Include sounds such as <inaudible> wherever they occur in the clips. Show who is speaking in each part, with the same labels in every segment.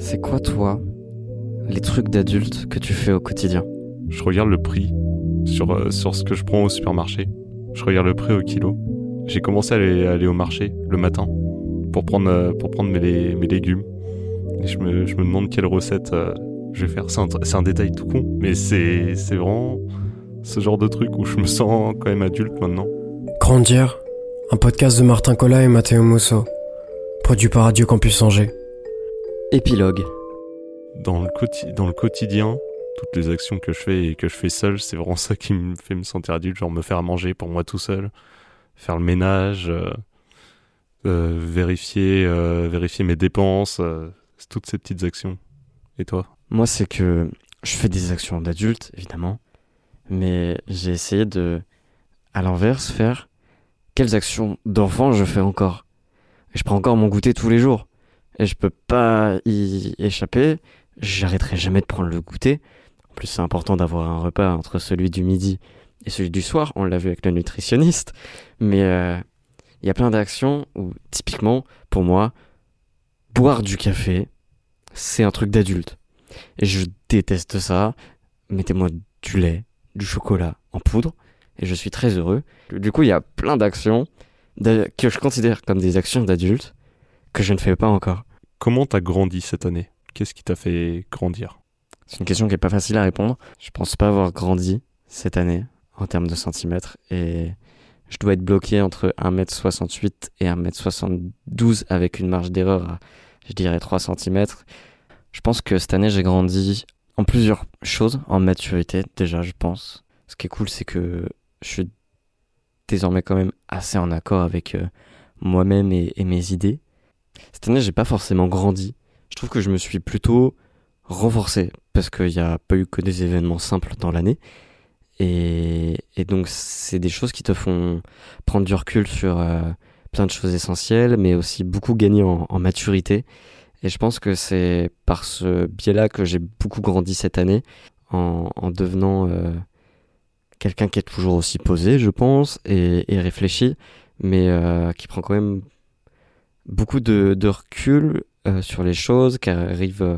Speaker 1: C'est quoi, toi, les trucs d'adulte que tu fais au quotidien?
Speaker 2: Je regarde le prix sur, euh, sur ce que je prends au supermarché. Je regarde le prix au kilo. J'ai commencé à aller, aller, au marché le matin pour prendre, euh, pour prendre mes, mes légumes. Et je me, je me demande quelle recette euh, je vais faire. C'est un, un, détail tout con, mais c'est vraiment ce genre de truc où je me sens quand même adulte maintenant.
Speaker 3: Grandir, un podcast de Martin Collat et Matteo Musso, produit par Radio Campus Angers.
Speaker 1: Épilogue.
Speaker 2: Dans le, dans le quotidien, toutes les actions que je fais et que je fais seul, c'est vraiment ça qui me fait me sentir adulte, genre me faire à manger pour moi tout seul, faire le ménage, euh, euh, vérifier, euh, vérifier mes dépenses, euh, toutes ces petites actions. Et toi?
Speaker 1: Moi, c'est que je fais des actions d'adulte, évidemment, mais j'ai essayé de, à l'inverse, faire quelles actions d'enfant je fais encore? Et je prends encore mon goûter tous les jours et je peux pas y échapper. J'arrêterai jamais de prendre le goûter. En plus, c'est important d'avoir un repas entre celui du midi et celui du soir. On l'a vu avec le nutritionniste. Mais il euh, y a plein d'actions où, typiquement, pour moi, boire du café, c'est un truc d'adulte. Et je déteste ça. Mettez-moi du lait, du chocolat en poudre, et je suis très heureux. Du coup, il y a plein d'actions que je considère comme des actions d'adulte que je ne fais pas encore.
Speaker 2: Comment t'as grandi cette année? Qu'est-ce qui t'a fait grandir?
Speaker 1: C'est une question qui est pas facile à répondre. Je pense pas avoir grandi cette année en termes de centimètres et je dois être bloqué entre 1m68 et 1m72 avec une marge d'erreur à, je dirais, 3 cm. Je pense que cette année, j'ai grandi en plusieurs choses, en maturité déjà, je pense. Ce qui est cool, c'est que je suis désormais quand même assez en accord avec euh, moi-même et, et mes idées. Cette année, j'ai pas forcément grandi. Je trouve que je me suis plutôt renforcé parce qu'il n'y a pas eu que des événements simples dans l'année. Et, donc, c'est des choses qui te font prendre du recul sur euh, plein de choses essentielles, mais aussi beaucoup gagner en, maturité. Et je pense que c'est par ce biais-là que j'ai beaucoup grandi cette année, en, en devenant euh, quelqu'un qui est toujours aussi posé, je pense, et, et réfléchi, mais euh, qui prend quand même beaucoup de, de recul euh, sur les choses, qui arrive euh,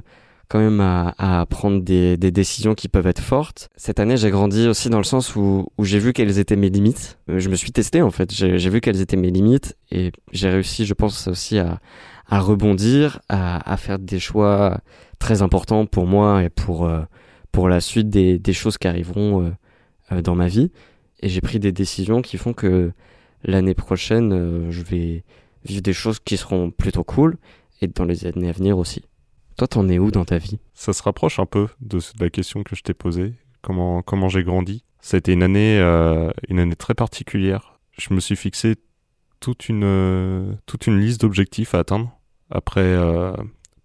Speaker 1: quand même à, prendre des, décisions qui peuvent être fortes. Cette année, j'ai grandi aussi dans le sens où, j'ai vu quelles étaient mes limites. Euh, je me suis testé en fait, j'ai vu quelles étaient mes limites et j'ai réussi, je pense aussi à, rebondir, à, faire des choix très importants pour moi et pour, pour la suite des, choses qui arriveront dans ma vie. Et j'ai pris des décisions qui font que l'année prochaine, je vais vivre des choses qui seront plutôt cool et dans les années à venir aussi. Toi, t'en es où dans ta vie?
Speaker 2: Ça se rapproche un peu de, la question que je t'ai posée. Comment, comment j'ai grandi? Ça a été une année, euh, une année très particulière. Je me suis fixé toute une, euh, toute une liste d'objectifs à atteindre. Après, euh,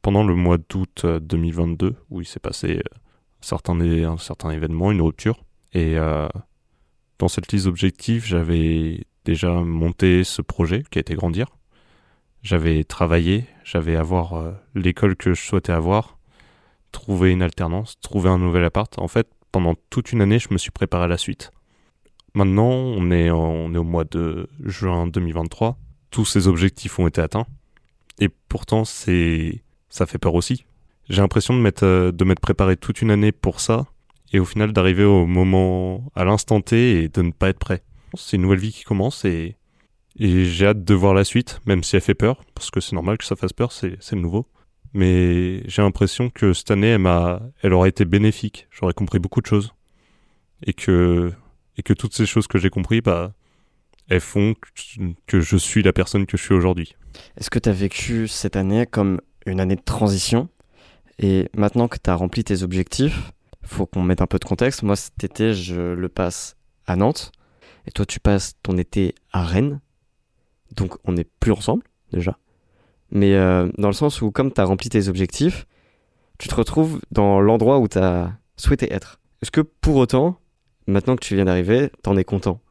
Speaker 2: pendant le mois d'août 2022, où il s'est passé un certain, un certain événement, une rupture. Et dans cette liste d'objectifs, j'avais déjà monté ce projet qui a été grandir. J'avais travaillé, j'avais avoir euh, l'école que je souhaitais avoir, trouver une alternance, trouver un nouvel appart. En fait, pendant toute une année, je me suis préparé à la suite. Maintenant, on est, on est au mois de juin 2023. Tous ces objectifs ont été atteints. Et pourtant, c'est, ça fait peur aussi. J'ai l'impression de m'être, de m'être préparé toute une année pour ça. Et au final, d'arriver au moment, à l'instant T et de ne pas être prêt. C'est une nouvelle vie qui commence et et j'ai hâte de voir la suite, même si elle fait peur, parce que c'est normal que ça fasse peur, c'est le nouveau. Mais j'ai l'impression que cette année, elle, elle aura été bénéfique. J'aurais compris beaucoup de choses. Et que, et que toutes ces choses que j'ai compris, bah, elles font que je suis la personne que je suis aujourd'hui.
Speaker 1: Est-ce que tu as vécu cette année comme une année de transition? Et maintenant que tu as rempli tes objectifs, faut qu'on mette un peu de contexte. Moi, cet été, je le passe à Nantes. Et toi, tu passes ton été à Rennes. Donc on n'est plus ensemble déjà. Mais euh, dans le sens où comme tu as rempli tes objectifs, tu te retrouves dans l'endroit où tu as souhaité être. Est-ce que pour autant, maintenant que tu viens d'arriver, t'en es content?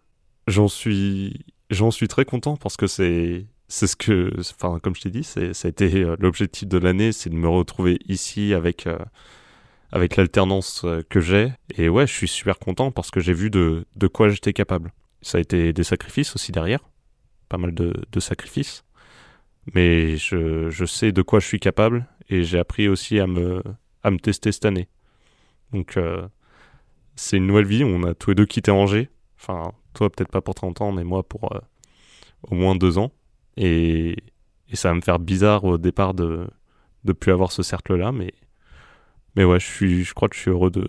Speaker 2: J'en suis j'en suis très content parce que c'est c'est ce que enfin comme je t'ai dit, c'est ça a été euh, l'objectif de l'année, c'est de me retrouver ici avec euh, avec l'alternance que j'ai et ouais, je suis super content parce que j'ai vu de de quoi j'étais capable. Ça a été des sacrifices aussi derrière pas mal de, sacrifices. Mais je, je, sais de quoi je suis capable et j'ai appris aussi à me, à me tester cette année. Donc, euh, c'est une nouvelle vie. On a tous les deux quitté Angers. Enfin, toi, peut-être pas pour 30 ans, mais moi, pour euh, au moins deux ans. Et, et, ça va me faire bizarre au départ de ne plus avoir ce cercle-là. Mais, mais ouais, je, suis, je crois que je suis heureux de.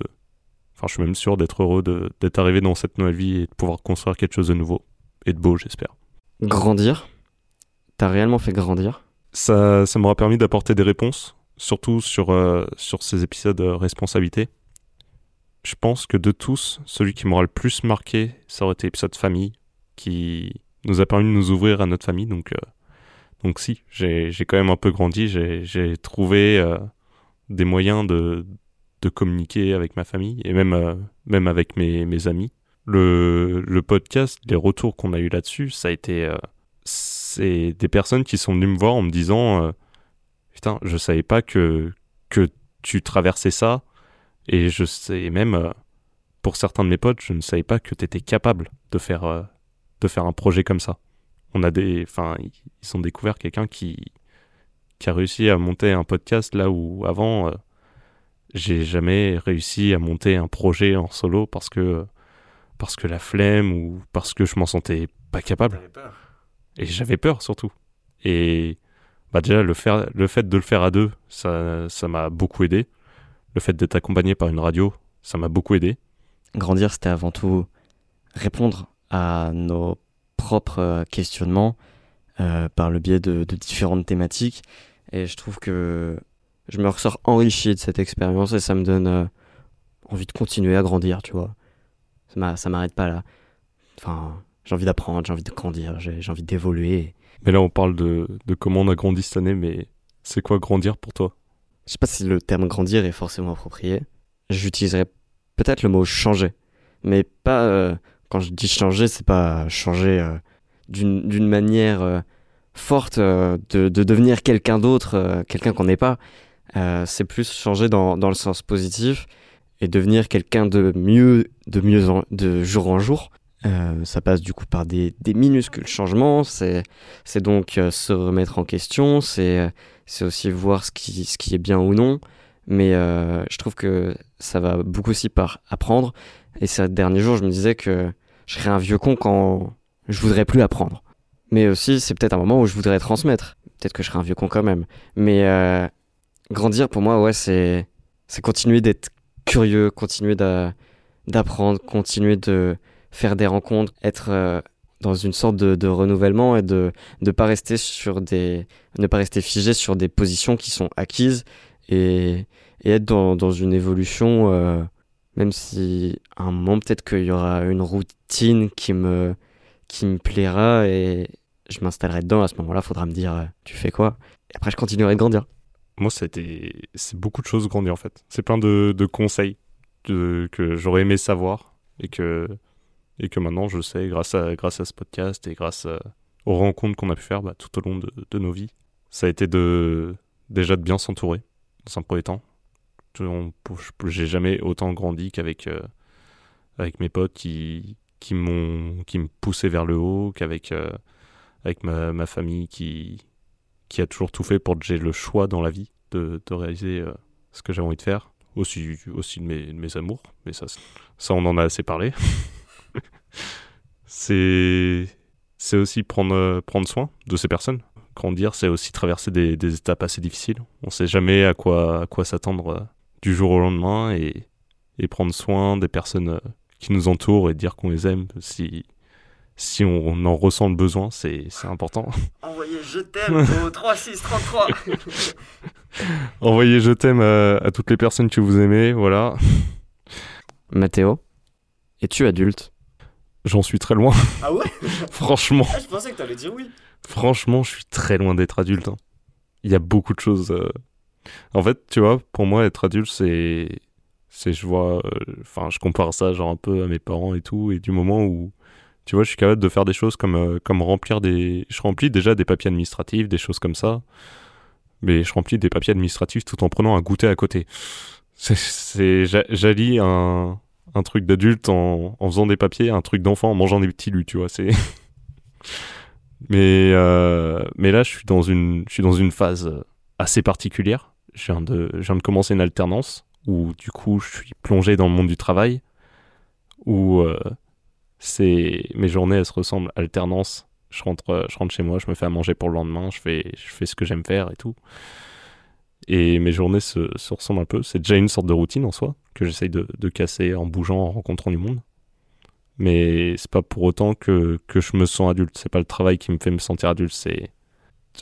Speaker 2: Enfin, je suis même sûr d'être heureux d'être arrivé dans cette nouvelle vie et de pouvoir construire quelque chose de nouveau et de beau, j'espère.
Speaker 1: Grandir T'as réellement fait grandir
Speaker 2: Ça, ça m'aura permis d'apporter des réponses, surtout sur, euh, sur ces épisodes de responsabilité je pense que de tous, celui qui m'aura le plus marqué, ça aurait été l'épisode famille, qui nous a permis de nous ouvrir à notre famille. Donc, euh, donc si, j'ai quand même un peu grandi, j'ai trouvé euh, des moyens de, de, communiquer avec ma famille et même, euh, même avec mes, mes amis. Le, le, podcast, les retours qu'on a eu là-dessus, ça a été... c'est des personnes qui sont venues me voir en me disant Putain, je savais pas que, que tu traversais ça et je sais même, euh, pour certains de mes potes, je ne savais pas que tu étais capable de faire, euh, de faire un projet comme ça. On a des, enfin, ils ont découvert quelqu'un qui, qui a réussi à monter un podcast là où avant, euh, j'ai jamais réussi à monter un projet en solo parce que, parce que la flemme ou parce que je m'en sentais pas capable. Et j'avais peur surtout. Et bah déjà le, faire, le fait de le faire à deux, ça, ça m'a beaucoup aidé le fait d'être accompagné par une radio, ça m'a beaucoup aidé.
Speaker 1: Grandir, c'était avant tout répondre à nos propres euh, questionnements euh, par le biais de, différentes thématiques. Et je trouve que je me ressors enrichi de cette expérience et ça me donne euh, envie de continuer à grandir, tu vois. Ça m'arrête pas là. Enfin, j'ai envie d'apprendre, j'ai envie de grandir, j'ai envie d'évoluer.
Speaker 2: Mais là, on parle de, de comment on a grandi cette année, mais c'est quoi grandir pour toi?
Speaker 1: Je sais pas si le terme grandir est forcément approprié. J'utiliserais peut-être le mot changer. Mais pas, euh, quand je dis changer, c'est pas changer euh, d'une manière euh, forte de, de, devenir quelqu'un d'autre, quelqu'un qu'on n'est pas. c'est plus changer dans, dans, le sens positif et devenir quelqu'un de mieux, de mieux de jour en jour. ça passe du coup par des, minuscules changements, c'est donc se remettre en question, c'est aussi voir ce qui, est bien ou non. Mais euh, je trouve que ça va beaucoup aussi par apprendre. Et ces derniers jours, je me disais que je serais un vieux con quand je voudrais plus apprendre. Mais aussi, c'est peut-être un moment où je voudrais transmettre. Peut-être que je serais un vieux con quand même. Mais euh, grandir, pour moi, ouais, c'est continuer d'être curieux, continuer d'apprendre, continuer de faire des rencontres, être euh, dans une sorte de, renouvellement et de ne pas rester figé sur des positions qui sont acquises et, être dans, dans, une évolution euh, même si à un moment peut-être qu'il y aura une routine qui me qui me plaira et je m'installerai dedans. À ce moment-là faudra me dire euh, tu fais quoi? Et après je continuerai de grandir
Speaker 2: moi c'était c'est beaucoup de choses grandir en fait c'est plein de, de conseils que j'aurais aimé savoir et que et que maintenant je sais grâce à, grâce à ce podcast et grâce aux rencontres qu'on a pu faire bah, tout au long de, de, nos vies. Ça a été de déjà de bien s'entourer dans un premier temps. J'ai jamais autant grandi qu'avec euh, avec mes potes qui, qui m'ont qui me poussaient vers le haut, qu'avec euh, avec ma, ma, famille qui, qui a toujours tout fait pour que j'ai le choix dans la vie de, de réaliser euh, ce que j'ai envie de faire. Aussi, aussi de, mes, de mes amours, mais ça, ça on en a assez parlé. <laughs> c'est aussi prendre, euh, prendre soin de ces personnes. Grandir, c'est aussi traverser des, des, étapes assez difficiles. On ne sait jamais à quoi, à quoi s'attendre euh, du jour au lendemain et, et prendre soin des personnes qui nous entourent et dire qu'on les aime si, si on, en ressent le besoin, c'est important.
Speaker 1: Envoyez je t'aime au 3633 <laughs> <laughs>
Speaker 2: Envoyez je t'aime à, à toutes les personnes que vous aimez, voilà. <laughs>
Speaker 1: Mathéo, es-tu adulte?
Speaker 2: J'en suis très loin.
Speaker 1: Ah ouais? <laughs>
Speaker 2: Franchement.
Speaker 1: Ah, je pensais que t'allais dire oui.
Speaker 2: Franchement, je suis très loin d'être adulte. Hein. Il y a beaucoup de choses. Euh. En fait, tu vois, pour moi, être adulte, c'est. C'est, je vois. Euh, enfin, je compare ça, genre, un peu à mes parents et tout. Et du moment où. Tu vois, je suis capable de faire des choses comme, euh, comme remplir des. Je remplis déjà des papiers administratifs, des choses comme ça. Mais je remplis des papiers administratifs tout en prenant un goûter à côté. C'est. J'allie un truc d'adulte en, en, faisant des papiers, un truc d'enfant en mangeant des petits lus, tu vois. C'est. <laughs> mais, euh, mais là, je suis, dans une, je suis dans une phase assez particulière. je viens, de, je viens de commencer une alternance où du coup je suis plongé dans le monde du travail, où euh, c'est mes journées elles se ressemblent alternance. Je rentre, je rentre chez moi, je me fais à manger pour le lendemain, je fais, je fais ce que j'aime faire et tout. Et mes journées se, se ressemblent un peu. C'est déjà une sorte de routine en soi que j'essaye de, casser en bougeant, en rencontrant du monde mais c'est pas pour autant que, que je me sens adulte. C'est pas le travail qui me fait me sentir adulte. C'est,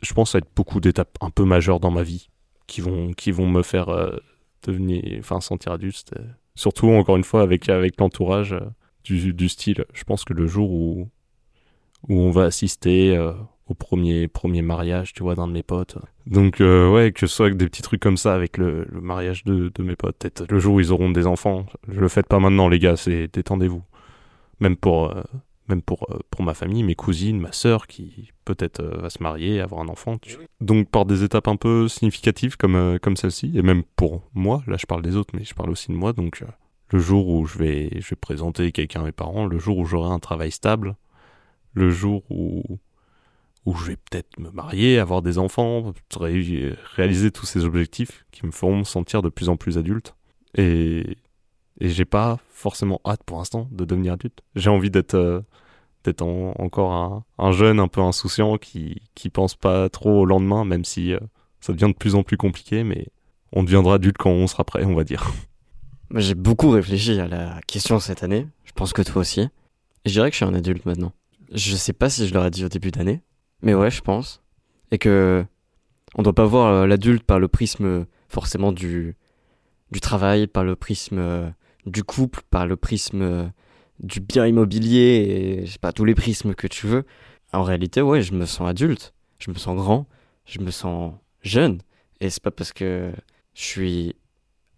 Speaker 2: je pense, être beaucoup d'étapes un peu majeures dans ma vie qui vont, qui vont me faire euh, devenir, enfin, sentir adulte. Euh, surtout, encore une fois, avec, avec l'entourage euh, du, du, style. Je pense que le jour où, où on va assister au premier, premier mariage, tu vois, d'un de mes potes. Donc, ouais, que ce soit avec des petits trucs comme ça, avec le, le mariage de, de mes potes, peut-être le jour où ils auront des enfants. Je le faites pas maintenant, les gars, c'est détendez-vous même pour euh, même pour euh, pour ma famille, mes cousines, ma sœur qui peut-être euh, va se marier, avoir un enfant. Donc par des étapes un peu significatives comme comme celle-ci et même pour moi, là je parle des autres mais je parle aussi de moi donc le jour où je vais je vais présenter quelqu'un à mes parents, le jour où j'aurai un travail stable, le jour où où je vais peut-être me marier, avoir des enfants, réaliser tous ces objectifs qui me feront me sentir de plus en plus adulte. Et et j'ai pas forcément hâte pour l'instant de devenir adulte. J'ai envie d'être euh, encore un, un, jeune un peu insouciant qui qui pense pas trop au lendemain, même si euh, ça devient de plus en plus compliqué. Mais on deviendra adulte quand on sera prêt, on va dire.
Speaker 1: J'ai beaucoup réfléchi à la question cette année. Je pense que toi aussi. je dirais que je suis un adulte maintenant. Je sais pas si je l'aurais dit au début d'année, mais ouais, je pense. Et que on doit pas voir euh, l'adulte par le prisme forcément du du travail, par le prisme du couple par le prisme euh, du bien immobilier et je sais pas tous les prismes que tu veux. En réalité, ouais, je me sens adulte, je me sens grand, je me sens jeune et c'est pas parce que je suis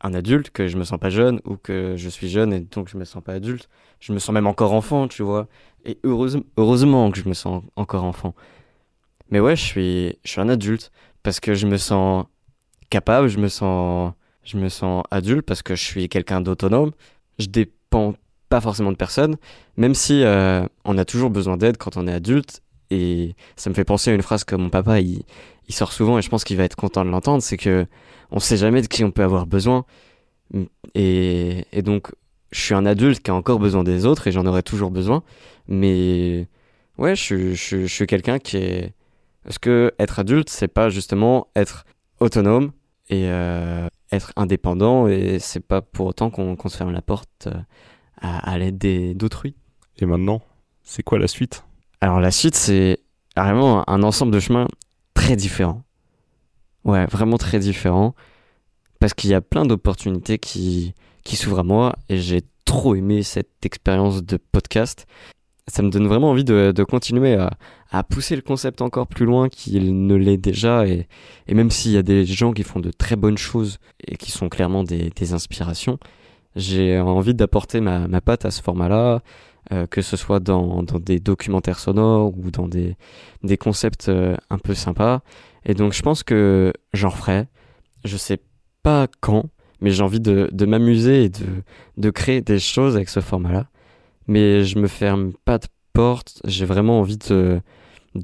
Speaker 1: un adulte que je me sens pas jeune ou que je suis jeune et donc je me sens pas adulte. Je me sens même encore enfant, tu vois. Et heureusement, heureusement que je me sens encore enfant. Mais ouais, je suis, je suis un adulte parce que je me sens capable, je me sens je me sens adulte parce que je suis quelqu'un d'autonome. Je dépends pas forcément de personne, même si euh, on a toujours besoin d'aide quand on est adulte. Et ça me fait penser à une phrase que mon papa il, sort souvent et je pense qu'il va être content de l'entendre, c'est que on sait jamais de qui on peut avoir besoin. Et, donc je suis un adulte qui a encore besoin des autres et j'en aurai toujours besoin. Mais ouais, je, suis quelqu'un qui est. Est-ce que être adulte, c'est pas justement être autonome et euh, être indépendant et c'est pas pour autant qu'on se ferme la porte euh, à l'aide d'autrui.
Speaker 2: Et maintenant, c'est quoi la suite?
Speaker 1: Alors la suite, c'est vraiment un ensemble de chemins très différents. Ouais, vraiment très différents. Parce qu'il y a plein d'opportunités qui, s'ouvrent à moi et j'ai trop aimé cette expérience de podcast ça me donne vraiment envie de, de continuer à, à, pousser le concept encore plus loin qu'il ne l'est déjà. Et, et même s'il y a des gens qui font de très bonnes choses et qui sont clairement des, des inspirations, j'ai envie d'apporter ma, ma patte à ce format-là, euh, que ce soit dans, des documentaires sonores ou dans des, concepts euh, un peu sympas. Et donc je pense que j'en ferai. Je sais pas quand, mais j'ai envie de, m'amuser et de, créer des choses avec ce format-là mais je me ferme pas de porte. J'ai vraiment envie de,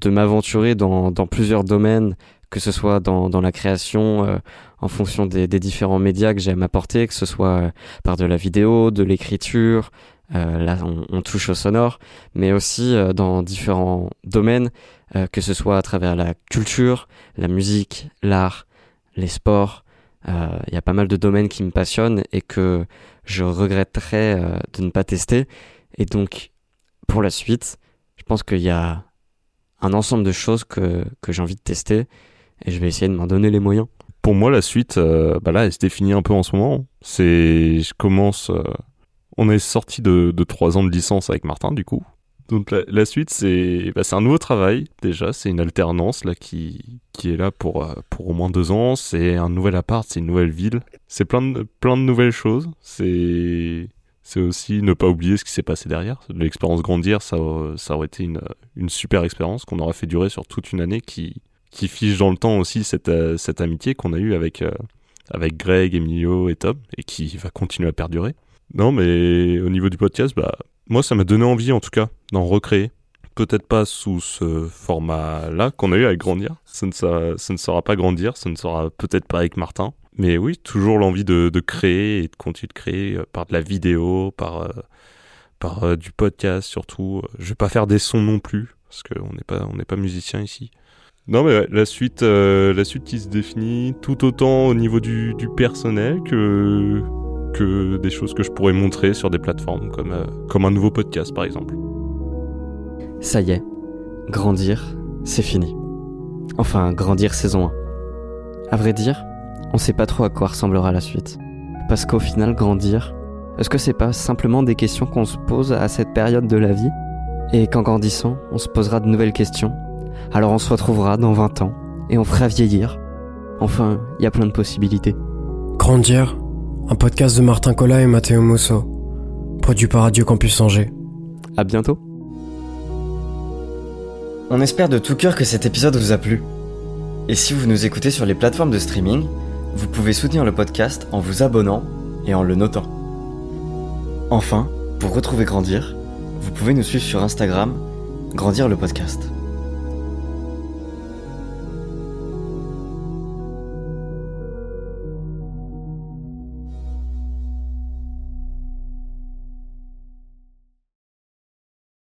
Speaker 1: m'aventurer dans, plusieurs domaines, que ce soit dans, la création, euh, en fonction des, différents médias que j'ai à m'apporter, que ce soit par de la vidéo, de l'écriture, là on, touche au sonore, mais aussi euh, dans différents domaines, euh, que ce soit à travers la culture, la musique, l'art, les sports. Il y a pas mal de domaines qui me passionnent et que je regretterais de ne pas tester. Et donc, pour la suite, je pense qu'il y a un ensemble de choses que, que j'ai envie de tester et je vais essayer de m'en donner les moyens.
Speaker 2: Pour moi, la suite, euh, bah là, elle se définit un peu en ce moment. C'est, je commence. Euh, on est sorti de, de trois ans de licence avec Martin, du coup. Donc la, suite, c'est, bah, c'est un nouveau travail déjà. C'est une alternance là qui, est là pour euh, au moins deux ans. C'est un nouvel appart, c'est une nouvelle ville. C'est plein de nouvelles choses. C'est aussi ne pas oublier ce qui s'est passé derrière. L'expérience grandir, ça, ça aurait été une, super expérience qu'on aurait fait durer sur toute une année qui, qui fiche dans le temps aussi cette, euh, amitié qu'on a eue euh, avec Greg, Emilio et Tom et qui va continuer à perdurer. Non, mais au niveau du podcast, bah, moi, ça m'a donné envie en tout cas d'en recréer. Peut-être pas sous ce format-là qu'on a eu avec Grandir. Ça ne, sera, ça ne sera pas Grandir, ça ne sera peut-être pas avec Martin. Mais oui, toujours l'envie de, de, créer et de continuer de créer euh, par de la vidéo, par, euh, par euh, du podcast surtout. Je vais pas faire des sons non plus, parce qu'on n'est pas, pas musicien ici. Non mais ouais, la suite, la suite qui se définit tout autant au niveau du, du, personnel que, que des choses que je pourrais montrer sur des plateformes comme, comme un nouveau podcast par exemple.
Speaker 1: Ça y est, grandir, c'est fini. Enfin, grandir saison 1. À vrai dire, on sait pas trop à quoi ressemblera la suite. Parce qu'au final, grandir, est-ce que c'est pas simplement des questions qu'on se pose à cette période de la vie? Et qu'en grandissant, on se posera de nouvelles questions? Alors on se retrouvera dans 20 ans et on fera vieillir. Enfin, il y a plein de possibilités.
Speaker 3: Grandir, un podcast de Martin Collat et Matteo Musso, produit par Radio Campus Angers.
Speaker 1: À bientôt.
Speaker 4: On espère de tout cœur que cet épisode vous a plu. Et si vous nous écoutez sur les plateformes de streaming, vous pouvez soutenir le podcast en vous abonnant et en le notant. Enfin, pour retrouver Grandir, vous pouvez nous suivre sur Instagram, Grandir le podcast.